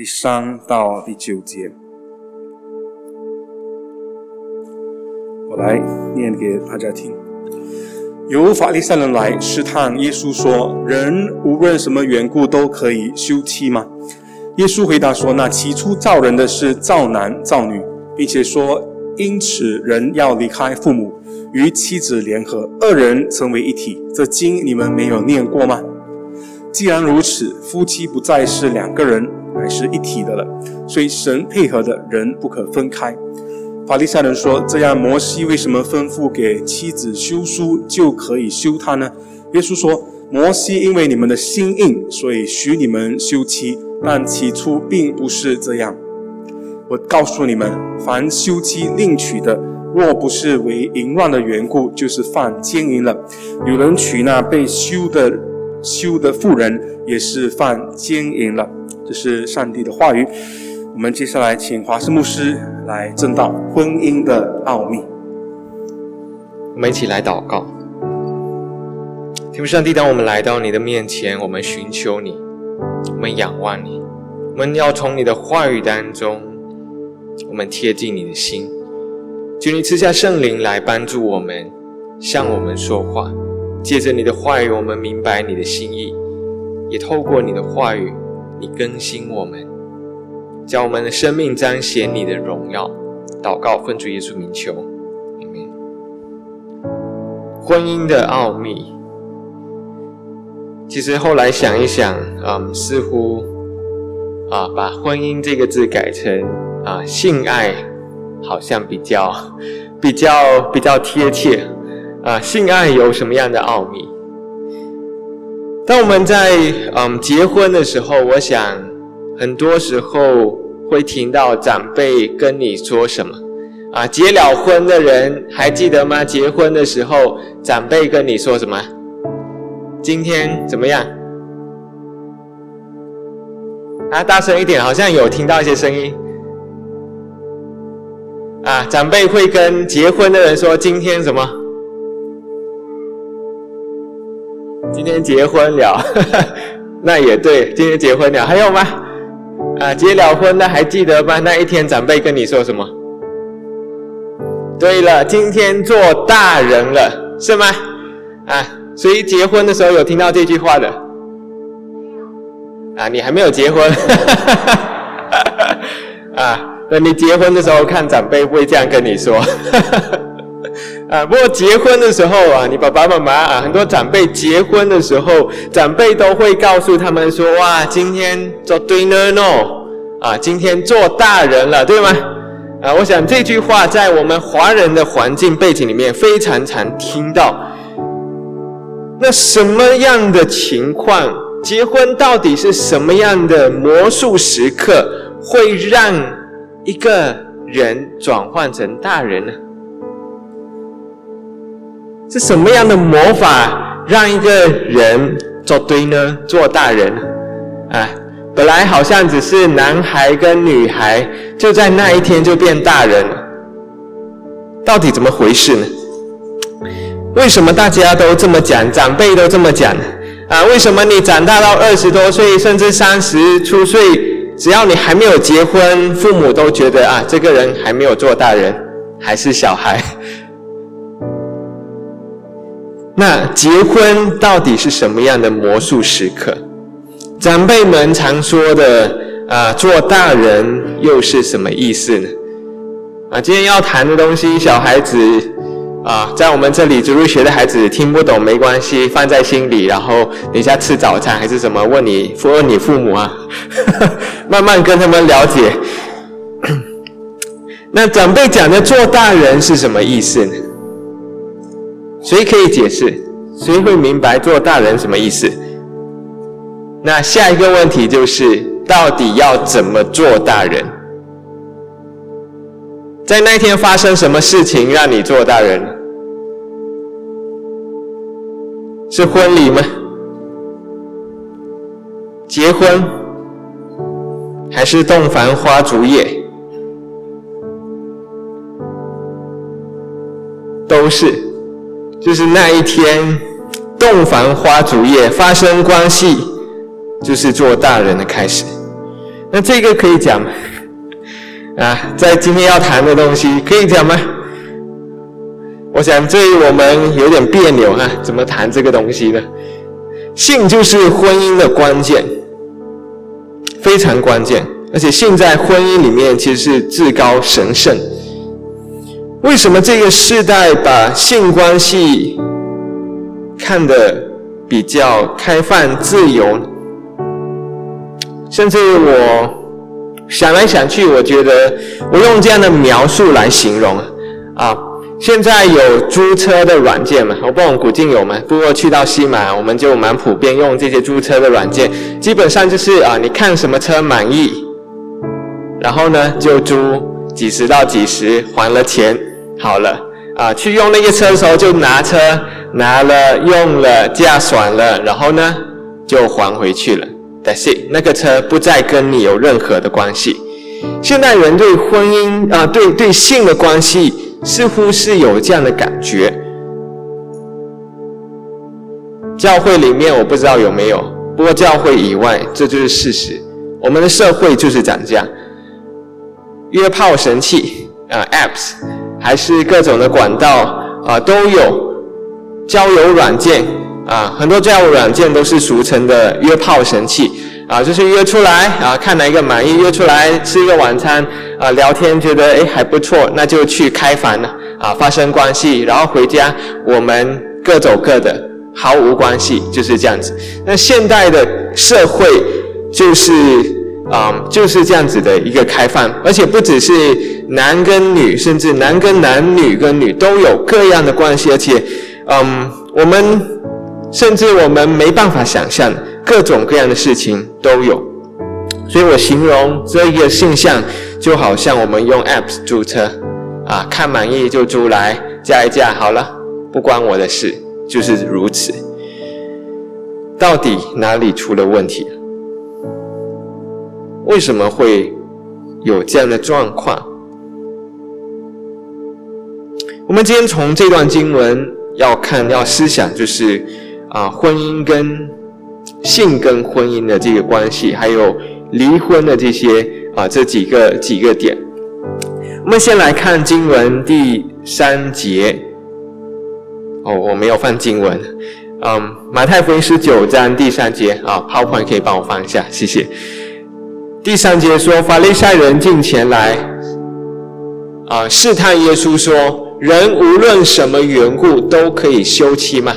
第三到第九节。我来念给大家听。有法利赛人来试探耶稣说：“人无论什么缘故都可以休妻吗？”耶稣回答说：“那起初造人的是造男造女，并且说，因此人要离开父母，与妻子联合，二人成为一体。这经你们没有念过吗？既然如此，夫妻不再是两个人，乃是一体的了。所以神配合的人不可分开。”法利赛人说：“这样，摩西为什么吩咐给妻子休书就可以休她呢？”耶稣说：“摩西因为你们的心硬，所以许你们休妻，但起初并不是这样。我告诉你们，凡休妻另娶的，若不是为淫乱的缘故，就是犯奸淫了。有人娶那被休的修的妇人，也是犯奸淫了。”这是上帝的话语。我们接下来请华师牧师来正道婚姻的奥秘。我们一起来祷告，天父上帝，当我们来到你的面前，我们寻求你，我们仰望你，我们要从你的话语当中，我们贴近你的心，求你赐下圣灵来帮助我们，向我们说话。借着你的话语，我们明白你的心意，也透过你的话语，你更新我们。将我们的生命彰显你的荣耀，祷告奉主耶稣名求，阿门。婚姻的奥秘，其实后来想一想，嗯，似乎啊，把婚姻这个字改成啊性爱，好像比较比较比较贴切。啊，性爱有什么样的奥秘？当我们在嗯结婚的时候，我想。很多时候会听到长辈跟你说什么啊？结了婚的人还记得吗？结婚的时候长辈跟你说什么？今天怎么样？啊，大声一点，好像有听到一些声音。啊，长辈会跟结婚的人说今天什么？今天结婚了，那也对，今天结婚了，还有吗？啊，结了婚的还记得吗？那一天长辈跟你说什么？对了，今天做大人了，是吗？啊，谁结婚的时候有听到这句话的？啊，你还没有结婚。啊，那你结婚的时候看长辈会这样跟你说。啊，不过结婚的时候啊，你爸爸妈妈啊，很多长辈结婚的时候，长辈都会告诉他们说：“哇，今天做对了喏，啊，今天做大人了，对吗？”啊，我想这句话在我们华人的环境背景里面非常常听到。那什么样的情况，结婚到底是什么样的魔术时刻，会让一个人转换成大人呢？是什么样的魔法让一个人做对呢？做大人啊，本来好像只是男孩跟女孩，就在那一天就变大人了。到底怎么回事呢？为什么大家都这么讲，长辈都这么讲啊？为什么你长大到二十多岁，甚至三十出岁，只要你还没有结婚，父母都觉得啊，这个人还没有做大人，还是小孩？那结婚到底是什么样的魔术时刻？长辈们常说的啊，做大人又是什么意思呢？啊，今天要谈的东西，小孩子啊，在我们这里植入学的孩子听不懂没关系，放在心里，然后等一下吃早餐还是什么，问你问你父母啊，慢慢跟他们了解。那长辈讲的做大人是什么意思呢？谁可以解释？谁会明白做大人什么意思？那下一个问题就是，到底要怎么做大人？在那天发生什么事情让你做大人？是婚礼吗？结婚？还是洞房花烛夜？都是。就是那一天，洞房花烛夜发生关系，就是做大人的开始。那这个可以讲吗？啊，在今天要谈的东西可以讲吗？我想这我们有点别扭哈，怎么谈这个东西呢？性就是婚姻的关键，非常关键，而且性在婚姻里面其实是至高神圣。为什么这个时代把性关系看得比较开放自由？甚至我想来想去，我觉得我用这样的描述来形容啊。现在有租车的软件嘛？我不懂古晋有吗？不过去到西马，我们就蛮普遍用这些租车的软件。基本上就是啊，你看什么车满意，然后呢就租几十到几十，还了钱好了啊。去用那个车的时候就拿车拿了用了驾爽了，然后呢就还回去了。That's it，那个车不再跟你有任何的关系。现代人对婚姻啊，对对性的关系。似乎是有这样的感觉，教会里面我不知道有没有，不过教会以外，这就是事实。我们的社会就是讲这样，约炮神器啊，apps，还是各种的管道啊，都有交友软件啊，很多交友软件都是俗称的约炮神器。啊，就是约出来啊，看哪一个满意，约出来吃一个晚餐啊，聊天觉得哎还不错，那就去开房了啊，发生关系，然后回家我们各走各的，毫无关系，就是这样子。那现代的社会就是啊就是这样子的一个开放，而且不只是男跟女，甚至男跟男、女跟女都有各样的关系，而且嗯，我们甚至我们没办法想象。各种各样的事情都有，所以我形容这一个现象，就好像我们用 apps 租车，啊，看满意就租来，加一加好了，不关我的事，就是如此。到底哪里出了问题？为什么会有这样的状况？我们今天从这段经文要看，要思想，就是啊，婚姻跟。性跟婚姻的这个关系，还有离婚的这些啊，这几个几个点。我们先来看经文第三节。哦，我没有放经文。嗯，马太福音十九章第三节啊，PowerPoint 可以帮我放一下，谢谢。第三节说，法利赛人进前来，啊，试探耶稣说，人无论什么缘故都可以休妻吗？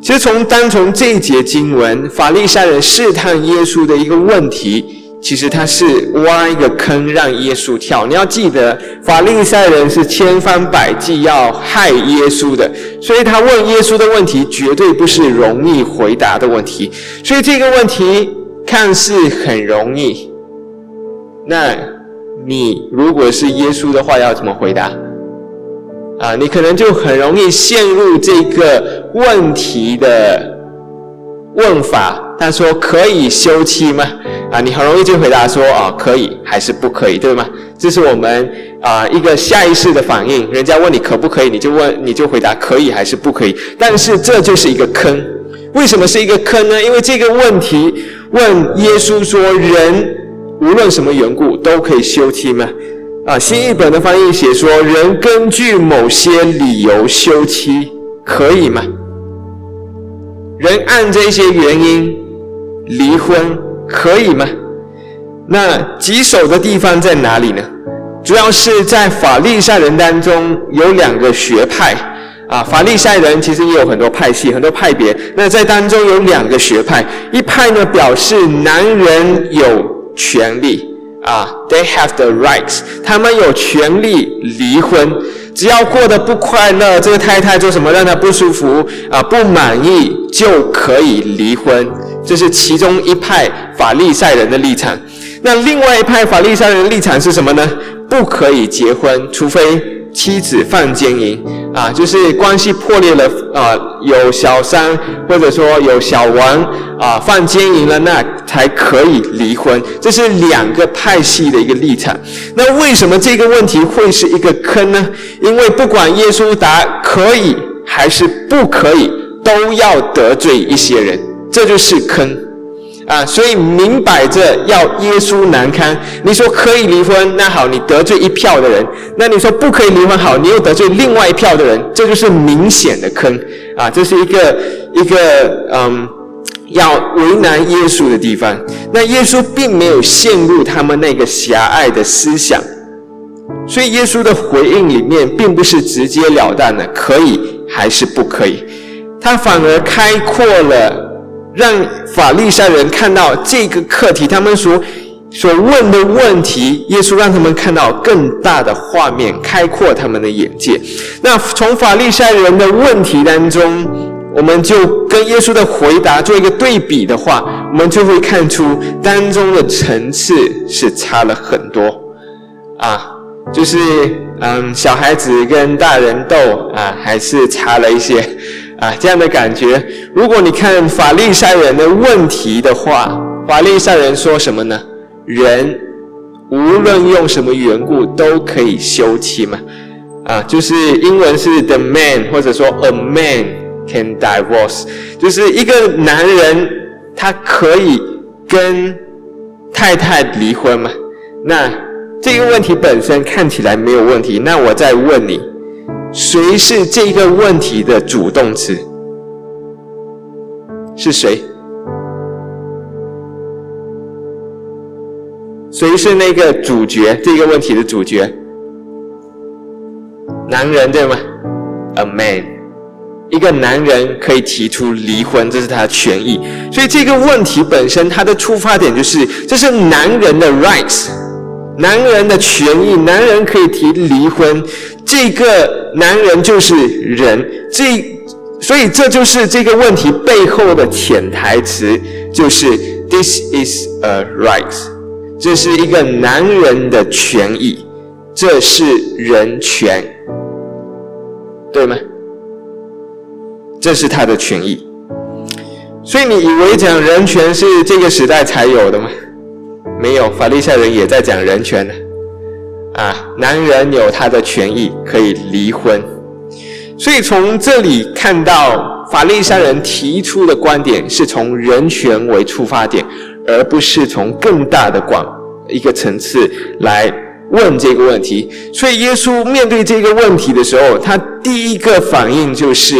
其实从单从这一节经文，法利赛人试探耶稣的一个问题，其实他是挖一个坑让耶稣跳。你要记得，法利赛人是千方百计要害耶稣的，所以他问耶稣的问题绝对不是容易回答的问题。所以这个问题看似很容易，那你如果是耶稣的话，要怎么回答？啊，你可能就很容易陷入这个问题的问法。他说：“可以休妻吗？”啊，你很容易就回答说：“啊，可以还是不可以，对吗？”这是我们啊一个下意识的反应。人家问你可不可以，你就问，你就回答可以还是不可以。但是这就是一个坑。为什么是一个坑呢？因为这个问题问耶稣说：“人无论什么缘故都可以休妻吗？”啊，新译本的翻译写说，人根据某些理由休妻可以吗？人按这些原因离婚可以吗？那棘手的地方在哪里呢？主要是在法利赛人当中有两个学派啊，法利赛人其实也有很多派系、很多派别。那在当中有两个学派，一派呢表示男人有权利。啊，they have the rights，他们有权利离婚，只要过得不快乐，这个太太做什么让他不舒服啊，不满意就可以离婚，这是其中一派法利赛人的立场。那另外一派法利赛人的立场是什么呢？不可以结婚，除非。妻子犯奸淫啊，就是关系破裂了啊，有小三或者说有小王啊犯奸淫了，那才可以离婚。这是两个派系的一个立场。那为什么这个问题会是一个坑呢？因为不管耶稣答可以还是不可以，都要得罪一些人，这就是坑啊，所以明摆着要耶稣难堪。你说可以离婚，那好，你得罪一票的人；那你说不可以离婚，好，你又得罪另外一票的人，这就是明显的坑啊！这是一个一个嗯，要为难耶稣的地方。那耶稣并没有陷入他们那个狭隘的思想，所以耶稣的回应里面并不是直截了当的可以还是不可以，他反而开阔了。让法利赛人看到这个课题，他们所所问的问题，耶稣让他们看到更大的画面，开阔他们的眼界。那从法利赛人的问题当中，我们就跟耶稣的回答做一个对比的话，我们就会看出当中的层次是差了很多啊，就是嗯，小孩子跟大人斗啊，还是差了一些。啊，这样的感觉。如果你看法利赛人的问题的话，法利赛人说什么呢？人无论用什么缘故都可以休妻嘛？啊，就是英文是 the man，或者说 a man can divorce，就是一个男人他可以跟太太离婚嘛？那这个问题本身看起来没有问题。那我再问你。谁是这个问题的主动词？是谁？谁是那个主角？这个问题的主角？男人对吗？A man，一个男人可以提出离婚，这是他的权益。所以这个问题本身，它的出发点就是，这是男人的 rights，男人的权益，男人可以提离婚。这个男人就是人，这所以这就是这个问题背后的潜台词，就是 This is a right，这是一个男人的权益，这是人权，对吗？这是他的权益。所以你以为讲人权是这个时代才有的吗？没有，法利赛人也在讲人权呢。啊，男人有他的权益可以离婚，所以从这里看到法利赛人提出的观点是从人权为出发点，而不是从更大的广一个层次来问这个问题。所以耶稣面对这个问题的时候，他第一个反应就是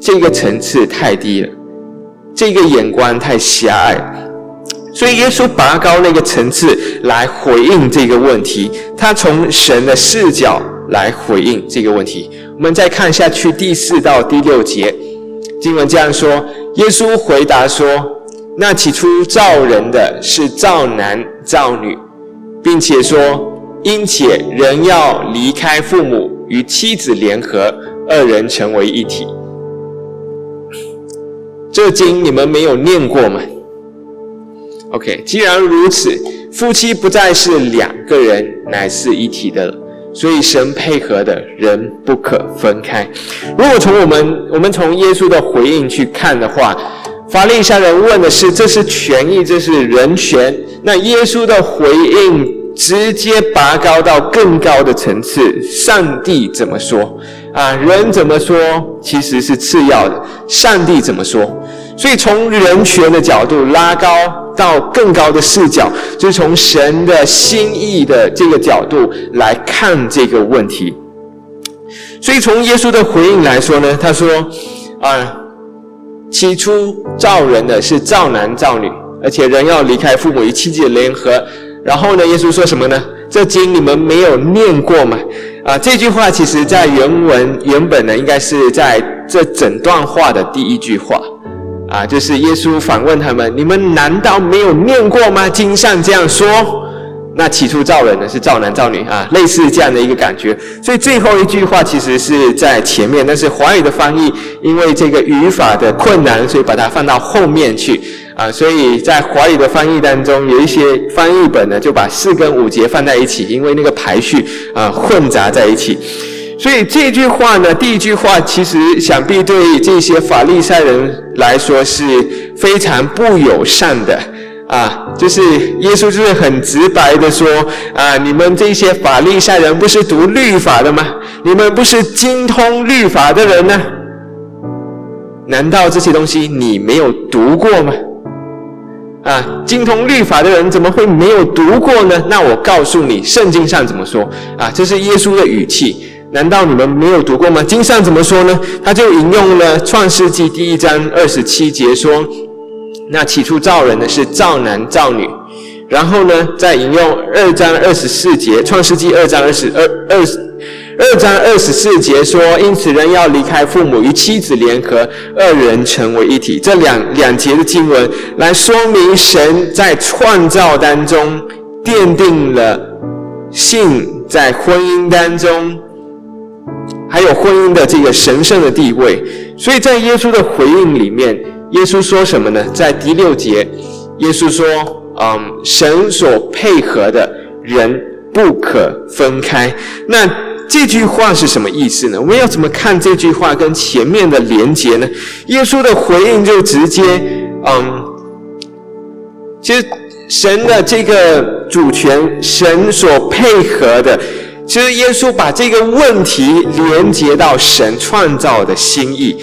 这个层次太低了，这个眼光太狭隘。所以耶稣拔高那个层次来回应这个问题，他从神的视角来回应这个问题。我们再看下去第四到第六节，经文这样说：耶稣回答说：“那起初造人的是造男造女，并且说，因且人要离开父母与妻子联合，二人成为一体。”这经你们没有念过吗？OK，既然如此，夫妻不再是两个人，乃是一体的了，所以神配合的人不可分开。如果从我们我们从耶稣的回应去看的话，法利赛人问的是这是权益，这是人权，那耶稣的回应直接拔高到更高的层次。上帝怎么说啊？人怎么说其实是次要的，上帝怎么说？所以从人权的角度拉高。到更高的视角，就是从神的心意的这个角度来看这个问题。所以从耶稣的回应来说呢，他说：“啊，起初造人的是造男造女，而且人要离开父母与妻子联合。”然后呢，耶稣说什么呢？这经你们没有念过吗？啊，这句话其实在原文原本呢，应该是在这整段话的第一句话。啊，就是耶稣反问他们：“你们难道没有念过吗？经上这样说。那起初造人呢，是造男造女啊，类似这样的一个感觉。所以最后一句话其实是在前面，但是华语的翻译因为这个语法的困难，所以把它放到后面去啊。所以在华语的翻译当中，有一些翻译本呢就把四跟五节放在一起，因为那个排序啊混杂在一起。所以这句话呢，第一句话其实想必对这些法利赛人来说是非常不友善的啊，就是耶稣就是很直白的说啊，你们这些法利赛人不是读律法的吗？你们不是精通律法的人呢？难道这些东西你没有读过吗？啊，精通律法的人怎么会没有读过呢？那我告诉你，圣经上怎么说啊？这是耶稣的语气。难道你们没有读过吗？经上怎么说呢？他就引用了创世纪第一章二十七节说：“那起初造人的是造男造女。”然后呢，再引用二章二十四节，创世纪二章二十二二二章二十四节说：“因此人要离开父母与妻子联合，二人成为一体。”这两两节的经文来说明神在创造当中奠定了性在婚姻当中。还有婚姻的这个神圣的地位，所以在耶稣的回应里面，耶稣说什么呢？在第六节，耶稣说：“嗯，神所配合的人不可分开。”那这句话是什么意思呢？我们要怎么看这句话跟前面的连结呢？耶稣的回应就直接，嗯，其实神的这个主权，神所配合的。其实耶稣把这个问题连接到神创造的心意，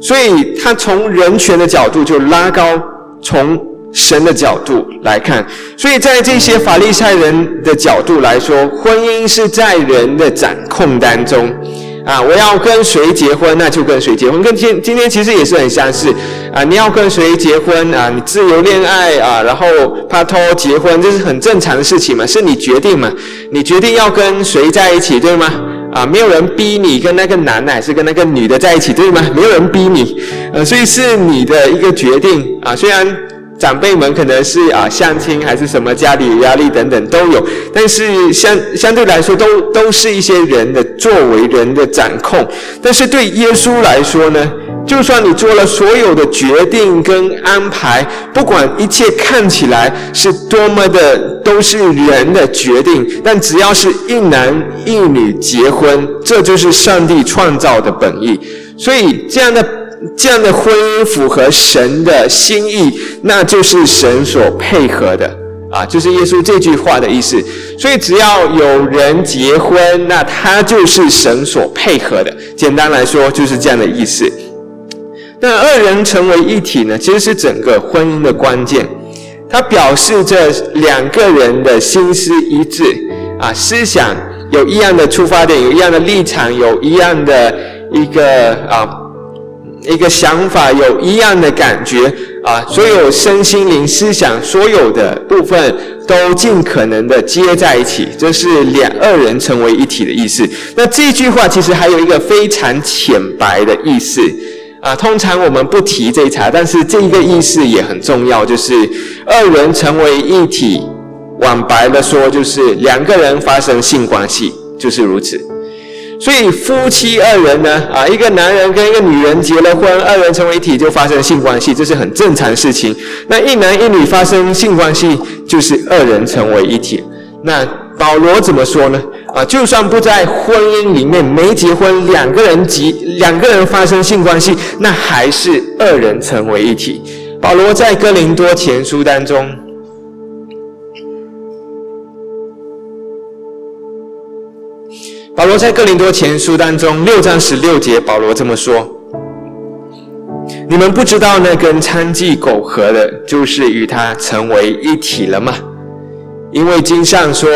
所以他从人权的角度就拉高，从神的角度来看。所以在这些法利赛人的角度来说，婚姻是在人的掌控当中。啊，我要跟谁结婚，那就跟谁结婚。跟今今天其实也是很相似。啊，你要跟谁结婚啊？你自由恋爱啊，然后拍拖结婚，这是很正常的事情嘛，是你决定嘛？你决定要跟谁在一起，对吗？啊，没有人逼你跟那个男的还是跟那个女的在一起，对吗？没有人逼你，呃，所以是你的一个决定啊。虽然。长辈们可能是啊相亲还是什么家里压力等等都有，但是相相对来说都都是一些人的作为人的掌控。但是对耶稣来说呢，就算你做了所有的决定跟安排，不管一切看起来是多么的都是人的决定，但只要是一男一女结婚，这就是上帝创造的本意。所以这样的。这样的婚姻符合神的心意，那就是神所配合的啊，就是耶稣这句话的意思。所以只要有人结婚，那他就是神所配合的。简单来说，就是这样的意思。那二人成为一体呢，其实是整个婚姻的关键。它表示着两个人的心思一致啊，思想有一样的出发点，有一样的立场，有一样的一个啊。一个想法有一样的感觉啊，所有身心灵思想所有的部分都尽可能的接在一起，这是两二人成为一体的意思。那这句话其实还有一个非常浅白的意思啊，通常我们不提这一茬，但是这一个意思也很重要，就是二人成为一体，往白的说就是两个人发生性关系，就是如此。所以夫妻二人呢，啊，一个男人跟一个女人结了婚，二人成为一体就发生性关系，这是很正常的事情。那一男一女发生性关系，就是二人成为一体。那保罗怎么说呢？啊，就算不在婚姻里面没结婚，两个人及两个人发生性关系，那还是二人成为一体。保罗在哥林多前书当中。保罗在哥林多前书当中六章十六节，保罗这么说：“你们不知道那根娼妓苟合的，就是与他成为一体了吗？因为经上说，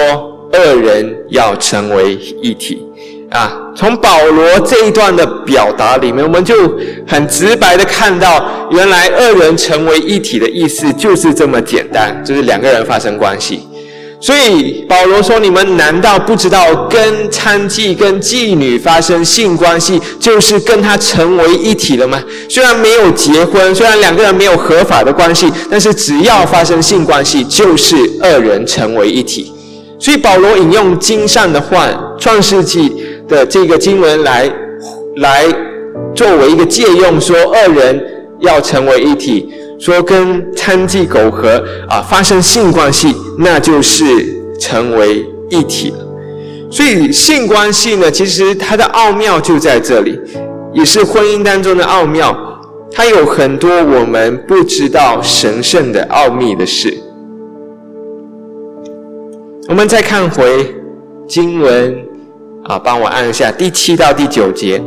二人要成为一体。”啊，从保罗这一段的表达里面，我们就很直白的看到，原来二人成为一体的意思就是这么简单，就是两个人发生关系。所以保罗说：“你们难道不知道，跟娼妓、跟妓女发生性关系，就是跟他成为一体了吗？虽然没有结婚，虽然两个人没有合法的关系，但是只要发生性关系，就是二人成为一体。所以保罗引用经上的话，《创世纪》的这个经文来来作为一个借用，说二人要成为一体。”说跟娼妓苟合啊发生性关系，那就是成为一体了。所以性关系呢，其实它的奥妙就在这里，也是婚姻当中的奥妙。它有很多我们不知道神圣的奥秘的事。我们再看回经文啊，帮我按一下第七到第九节。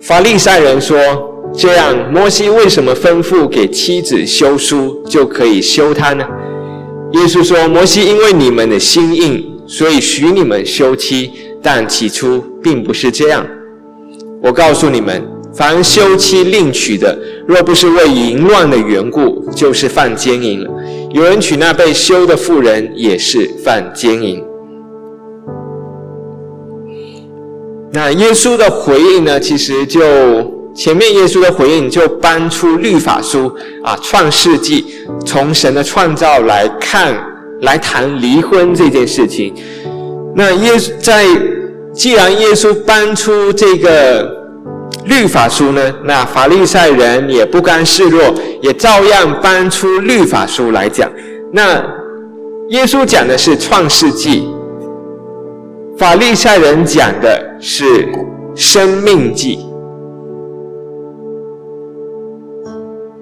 法利赛人说。这样，摩西为什么吩咐给妻子休书就可以休他呢？耶稣说：“摩西因为你们的心硬，所以许你们休妻，但起初并不是这样。我告诉你们，凡休妻另娶的，若不是为淫乱的缘故，就是犯奸淫了。有人娶那被休的妇人，也是犯奸淫。”那耶稣的回应呢？其实就前面耶稣的回应就搬出律法书啊，《创世纪》从神的创造来看，来谈离婚这件事情。那耶稣在既然耶稣搬出这个律法书呢，那法利赛人也不甘示弱，也照样搬出律法书来讲。那耶稣讲的是《创世纪》。法利赛人讲的是生命记。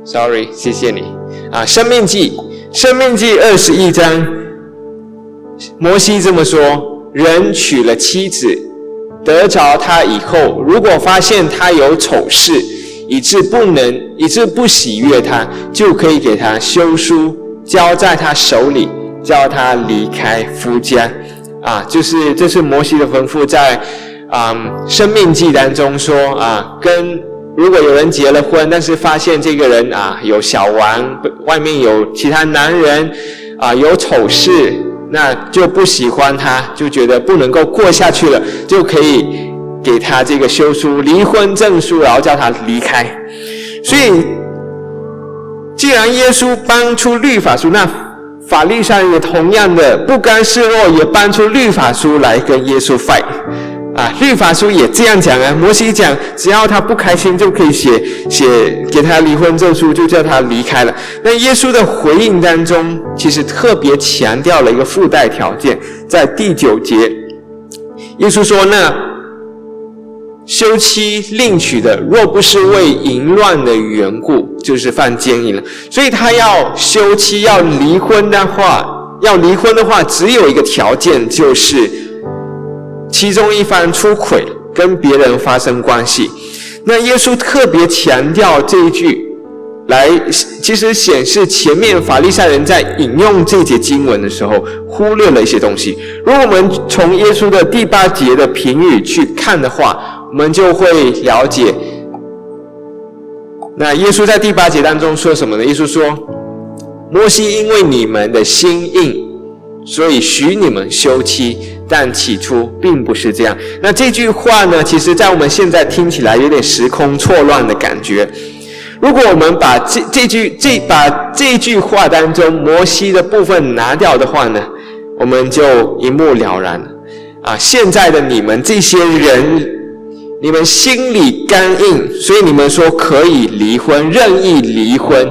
Sorry，谢谢你啊，生命记，生命记二十一章，摩西这么说：人娶了妻子，得着他以后，如果发现他有丑事，以致不能，以致不喜悦他，就可以给他休书，交在他手里，叫他离开夫家。啊，就是这是摩西的吩咐，在啊生命记当中说啊，跟如果有人结了婚，但是发现这个人啊有小王，外面有其他男人，啊有丑事，那就不喜欢他，就觉得不能够过下去了，就可以给他这个休书、离婚证书，然后叫他离开。所以，既然耶稣搬出律法书，那。法律上也同样的不甘示弱，也搬出律法书来跟耶稣 fight 啊！律法书也这样讲啊。摩西讲，只要他不开心，就可以写写给他离婚证书，就叫他离开了。那耶稣的回应当中，其实特别强调了一个附带条件，在第九节，耶稣说：“那休妻另娶的，若不是为淫乱的缘故。”就是犯奸淫了，所以他要休妻要离婚的话，要离婚的话，只有一个条件，就是其中一方出轨跟别人发生关系。那耶稣特别强调这一句，来其实显示前面法利赛人在引用这节经文的时候，忽略了一些东西。如果我们从耶稣的第八节的评语去看的话，我们就会了解。那耶稣在第八节当中说什么呢？耶稣说：“摩西因为你们的心硬，所以许你们休妻，但起初并不是这样。”那这句话呢，其实在我们现在听起来有点时空错乱的感觉。如果我们把这这句这把这句话当中摩西的部分拿掉的话呢，我们就一目了然了。啊，现在的你们这些人。你们心里刚硬，所以你们说可以离婚，任意离婚。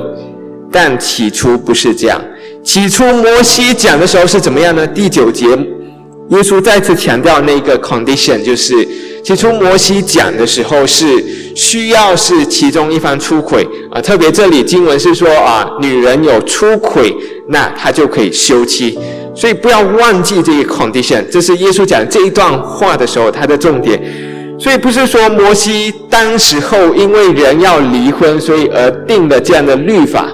但起初不是这样。起初摩西讲的时候是怎么样呢？第九节，耶稣再次强调那个 condition，就是起初摩西讲的时候是需要是其中一方出轨啊。特别这里经文是说啊，女人有出轨，那她就可以休妻。所以不要忘记这个 condition，这是耶稣讲这一段话的时候他的重点。所以不是说摩西当时候因为人要离婚，所以而定了这样的律法，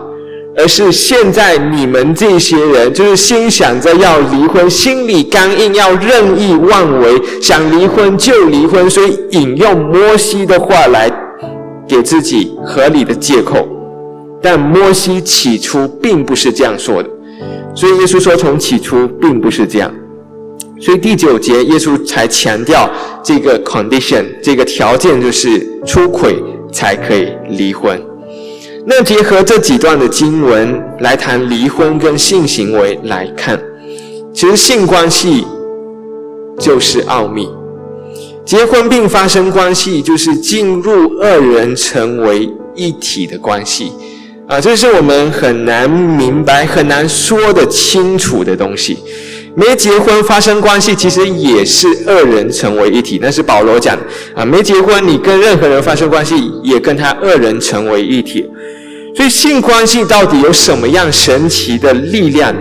而是现在你们这些人就是心想着要离婚，心里刚硬，要任意妄为，想离婚就离婚，所以引用摩西的话来给自己合理的借口。但摩西起初并不是这样说的，所以耶稣说从起初并不是这样。所以第九节，耶稣才强调这个 condition，这个条件就是出轨才可以离婚。那结合这几段的经文来谈离婚跟性行为来看，其实性关系就是奥秘，结婚并发生关系就是进入二人成为一体的关系啊，这是我们很难明白、很难说得清楚的东西。没结婚发生关系，其实也是二人成为一体。那是保罗讲啊，没结婚你跟任何人发生关系，也跟他二人成为一体。所以性关系到底有什么样神奇的力量？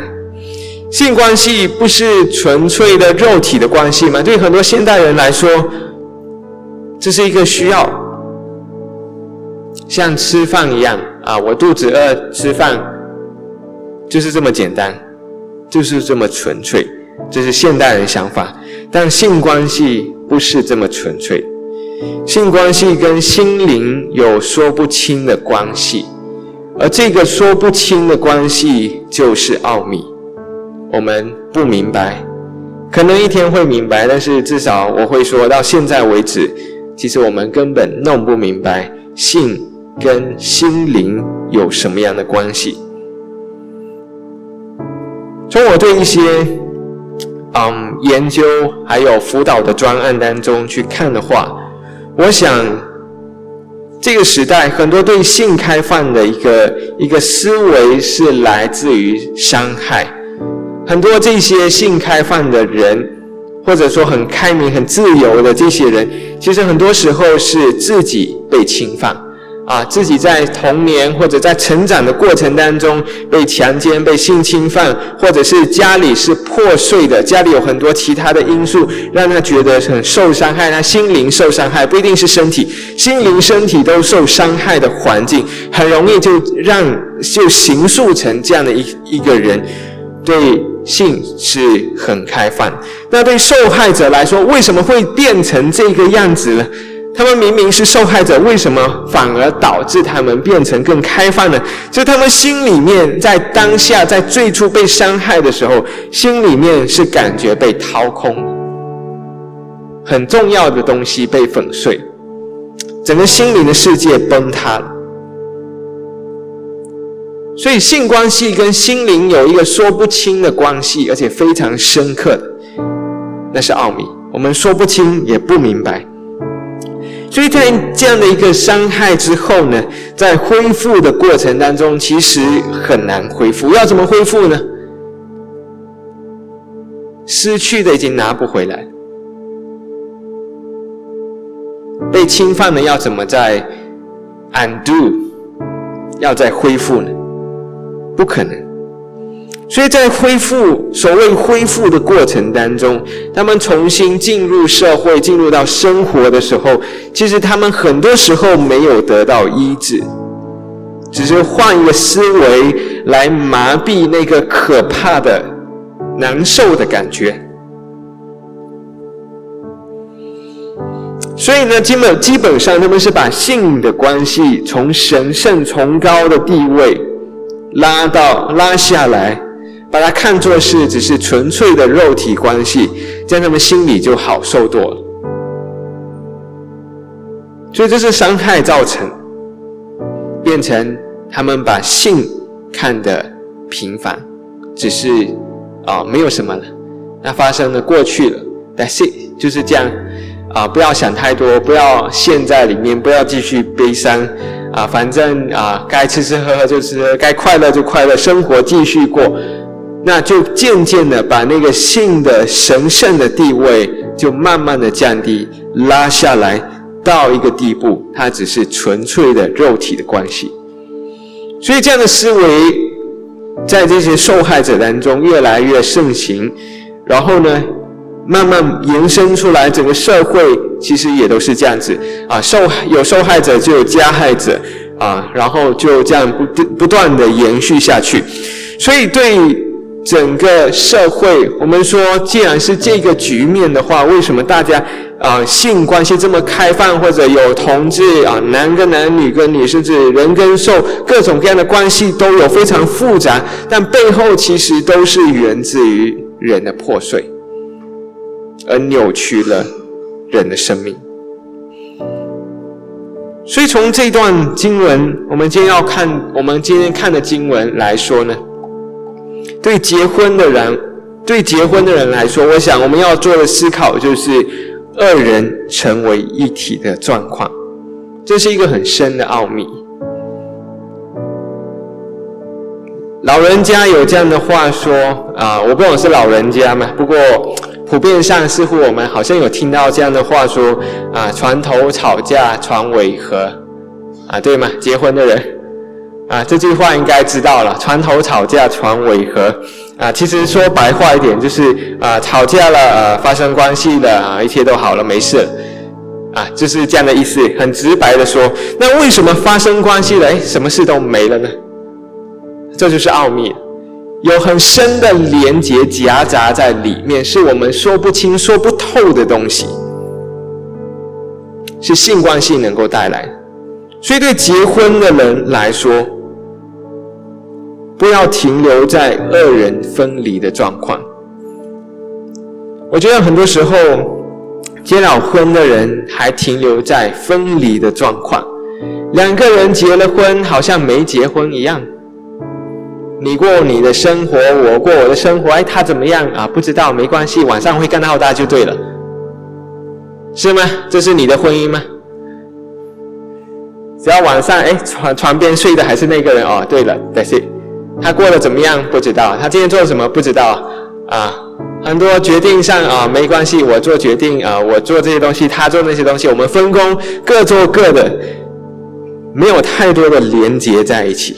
性关系不是纯粹的肉体的关系吗？对很多现代人来说，这是一个需要。像吃饭一样啊，我肚子饿吃饭，就是这么简单，就是这么纯粹，这是现代人想法。但性关系不是这么纯粹，性关系跟心灵有说不清的关系，而这个说不清的关系就是奥秘，我们不明白。可能一天会明白，但是至少我会说到现在为止，其实我们根本弄不明白性跟心灵有什么样的关系。从我对一些嗯研究还有辅导的专案当中去看的话，我想这个时代很多对性开放的一个一个思维是来自于伤害。很多这些性开放的人，或者说很开明、很自由的这些人，其实很多时候是自己被侵犯，啊，自己在童年或者在成长的过程当中被强奸、被性侵犯，或者是家里是破碎的，家里有很多其他的因素让他觉得很受伤害，他心灵受伤害，不一定是身体，心灵、身体都受伤害的环境，很容易就让就形塑成这样的一一个人，对。性是很开放，那对受害者来说，为什么会变成这个样子呢？他们明明是受害者，为什么反而导致他们变成更开放呢？就他们心里面在当下，在最初被伤害的时候，心里面是感觉被掏空，很重要的东西被粉碎，整个心灵的世界崩塌了。所以性关系跟心灵有一个说不清的关系，而且非常深刻的，那是奥秘，我们说不清也不明白。所以在这样的一个伤害之后呢，在恢复的过程当中，其实很难恢复。要怎么恢复呢？失去的已经拿不回来，被侵犯的要怎么再 undo，要再恢复呢？不可能，所以在恢复所谓恢复的过程当中，他们重新进入社会、进入到生活的时候，其实他们很多时候没有得到医治，只是换一个思维来麻痹那个可怕的、难受的感觉。所以呢，基本基本上他们是把性的关系从神圣崇高的地位。拉到拉下来，把它看作是只是纯粹的肉体关系，这样他们心里就好受多了。所以这是伤害造成，变成他们把性看得平凡，只是啊没有什么了，那发生了过去了，但是就是这样啊，不要想太多，不要陷在里面，不要继续悲伤。啊，反正啊，该吃吃喝喝就吃，该快乐就快乐，生活继续过，那就渐渐的把那个性的神圣的地位就慢慢的降低，拉下来到一个地步，它只是纯粹的肉体的关系。所以这样的思维在这些受害者当中越来越盛行，然后呢？慢慢延伸出来，整个社会其实也都是这样子啊，受有受害者就有加害者啊，然后就这样不不断的延续下去。所以对整个社会，我们说，既然是这个局面的话，为什么大家啊性关系这么开放，或者有同志啊，男跟男、女跟女，甚至人跟兽，各种各样的关系都有非常复杂，但背后其实都是源自于人的破碎。而扭曲了人的生命，所以从这段经文，我们今天要看，我们今天看的经文来说呢，对结婚的人，对结婚的人来说，我想我们要做的思考就是，二人成为一体的状况，这是一个很深的奥秘。老人家有这样的话说啊，我不懂是老人家嘛，不过。普遍上，似乎我们好像有听到这样的话说：“啊，床头吵架床尾和，啊，对吗？结婚的人，啊，这句话应该知道了。床头吵架床尾和，啊，其实说白话一点就是啊，吵架了，啊，发生关系了，啊，一切都好了，没事。啊，就是这样的意思，很直白的说。那为什么发生关系了？哎，什么事都没了呢？这就是奥秘，有很深的连结夹杂在里面，是我们说不清、说不透的东西，是性关系能够带来。所以，对结婚的人来说，不要停留在二人分离的状况。我觉得很多时候，结了婚的人还停留在分离的状况，两个人结了婚，好像没结婚一样。你过你的生活，我过我的生活，哎，他怎么样啊？不知道，没关系，晚上会跟到他就对了，是吗？这是你的婚姻吗？只要晚上，哎，床床边睡的还是那个人哦。对了，但是他过得怎么样？不知道。他今天做了什么？不知道。啊，很多决定上啊，没关系，我做决定啊，我做这些东西，他做那些东西，我们分工，各做各的，没有太多的连结在一起。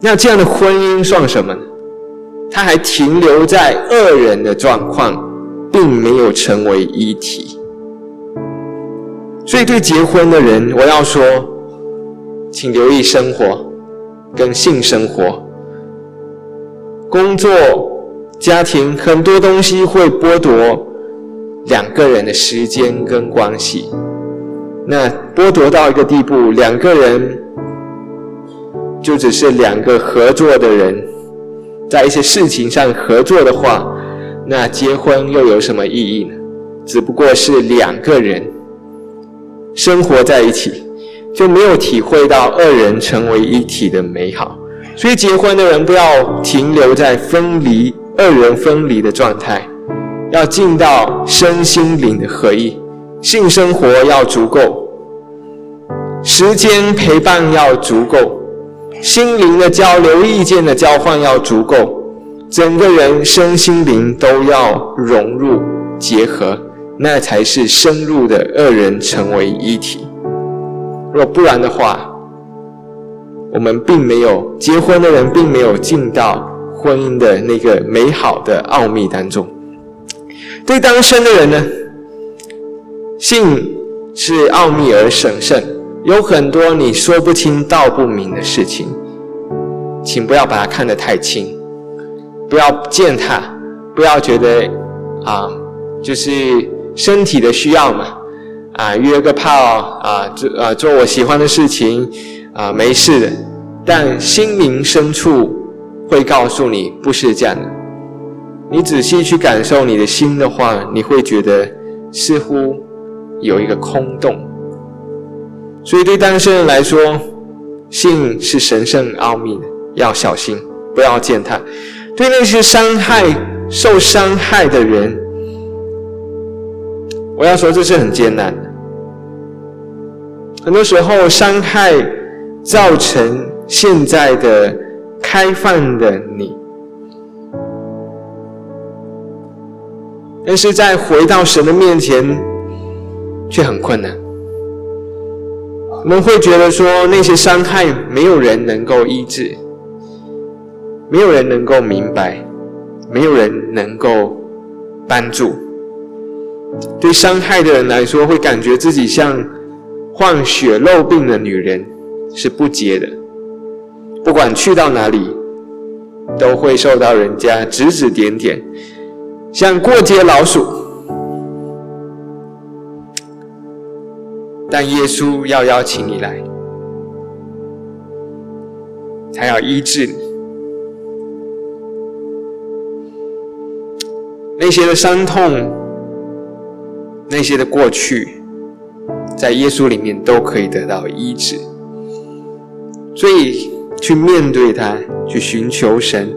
那这样的婚姻算什么呢？他还停留在二人的状况，并没有成为一体。所以，对结婚的人，我要说，请留意生活跟性生活、工作、家庭，很多东西会剥夺两个人的时间跟关系。那剥夺到一个地步，两个人就只是两个合作的人，在一些事情上合作的话，那结婚又有什么意义呢？只不过是两个人。生活在一起，就没有体会到二人成为一体的美好。所以，结婚的人不要停留在分离、二人分离的状态，要进到身心灵的合一。性生活要足够，时间陪伴要足够，心灵的交流、意见的交换要足够，整个人身心灵都要融入结合。那才是深入的二人成为一体。若不然的话，我们并没有结婚的人，并没有进到婚姻的那个美好的奥秘当中。对单身的人呢，性是奥秘而神圣，有很多你说不清道不明的事情，请不要把它看得太轻，不要践踏，不要觉得啊，就是。身体的需要嘛，啊，约个炮啊，做啊做我喜欢的事情啊，没事的。但心灵深处会告诉你不是这样的。你仔细去感受你的心的话，你会觉得似乎有一个空洞。所以对单身人来说，性是神圣奥秘的，要小心，不要践踏。对那些伤害、受伤害的人。我要说，这是很艰难的。很多时候，伤害造成现在的开放的你，但是在回到神的面前，却很困难。我们会觉得说，那些伤害没有人能够医治，没有人能够明白，没有人能够帮助。对伤害的人来说，会感觉自己像患血肉病的女人，是不接的。不管去到哪里，都会受到人家指指点点，像过街老鼠。但耶稣要邀请你来，他要医治你那些的伤痛。那些的过去，在耶稣里面都可以得到医治，所以去面对它，去寻求神，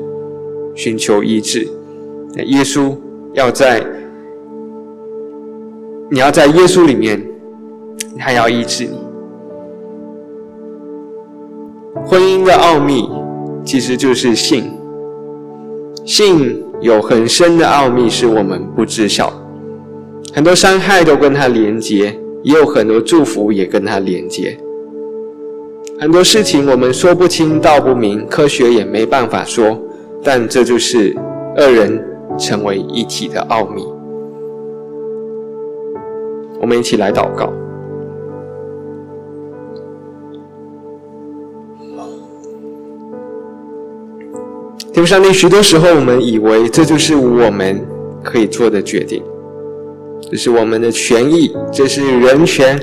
寻求医治。耶稣要在，你要在耶稣里面，他要医治你。婚姻的奥秘其实就是性，性有很深的奥秘，是我们不知晓。很多伤害都跟他连接，也有很多祝福也跟他连接。很多事情我们说不清道不明，科学也没办法说，但这就是二人成为一体的奥秘。我们一起来祷告。天上帝，许多时候我们以为这就是我们可以做的决定，这是我们的权益，这是人权。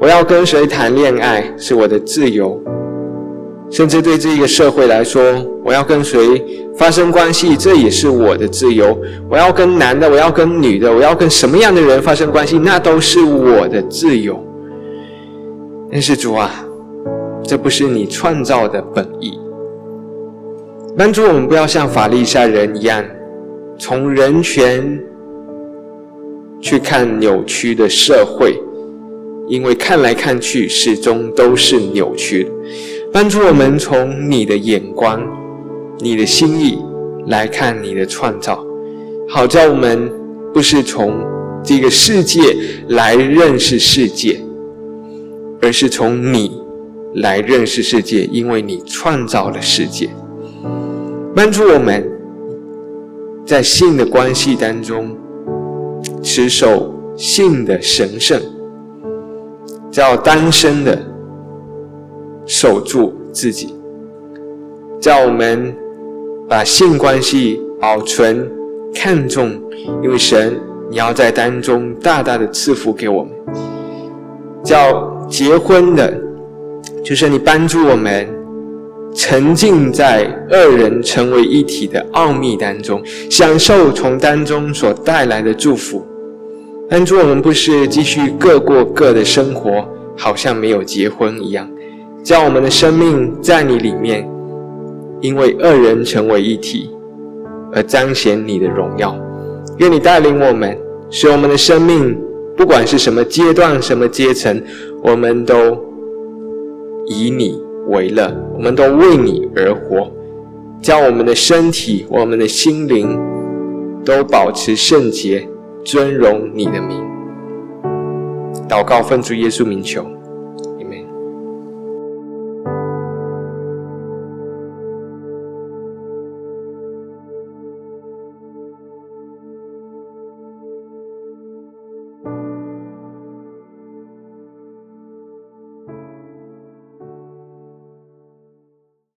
我要跟谁谈恋爱是我的自由，甚至对这个社会来说，我要跟谁发生关系，这也是我的自由。我要跟男的，我要跟女的，我要跟什么样的人发生关系，那都是我的自由。但是主啊，这不是你创造的本意。帮助我们不要像法利赛人一样，从人权去看扭曲的社会，因为看来看去始终都是扭曲的。帮助我们从你的眼光、你的心意来看你的创造，好叫我们不是从这个世界来认识世界，而是从你来认识世界，因为你创造了世界。帮助我们在性的关系当中持守性的神圣，叫单身的守住自己，叫我们把性关系保存看重，因为神你要在当中大大的赐福给我们。叫结婚的，就是你帮助我们。沉浸在二人成为一体的奥秘当中，享受从当中所带来的祝福。帮助我们不是继续各过各的生活，好像没有结婚一样，叫我们的生命在你里面，因为二人成为一体而彰显你的荣耀。愿你带领我们，使我们的生命，不管是什么阶段、什么阶层，我们都以你。为乐，我们都为你而活，叫我们的身体、我们的心灵都保持圣洁，尊荣你的名。祷告，奉主耶稣名求。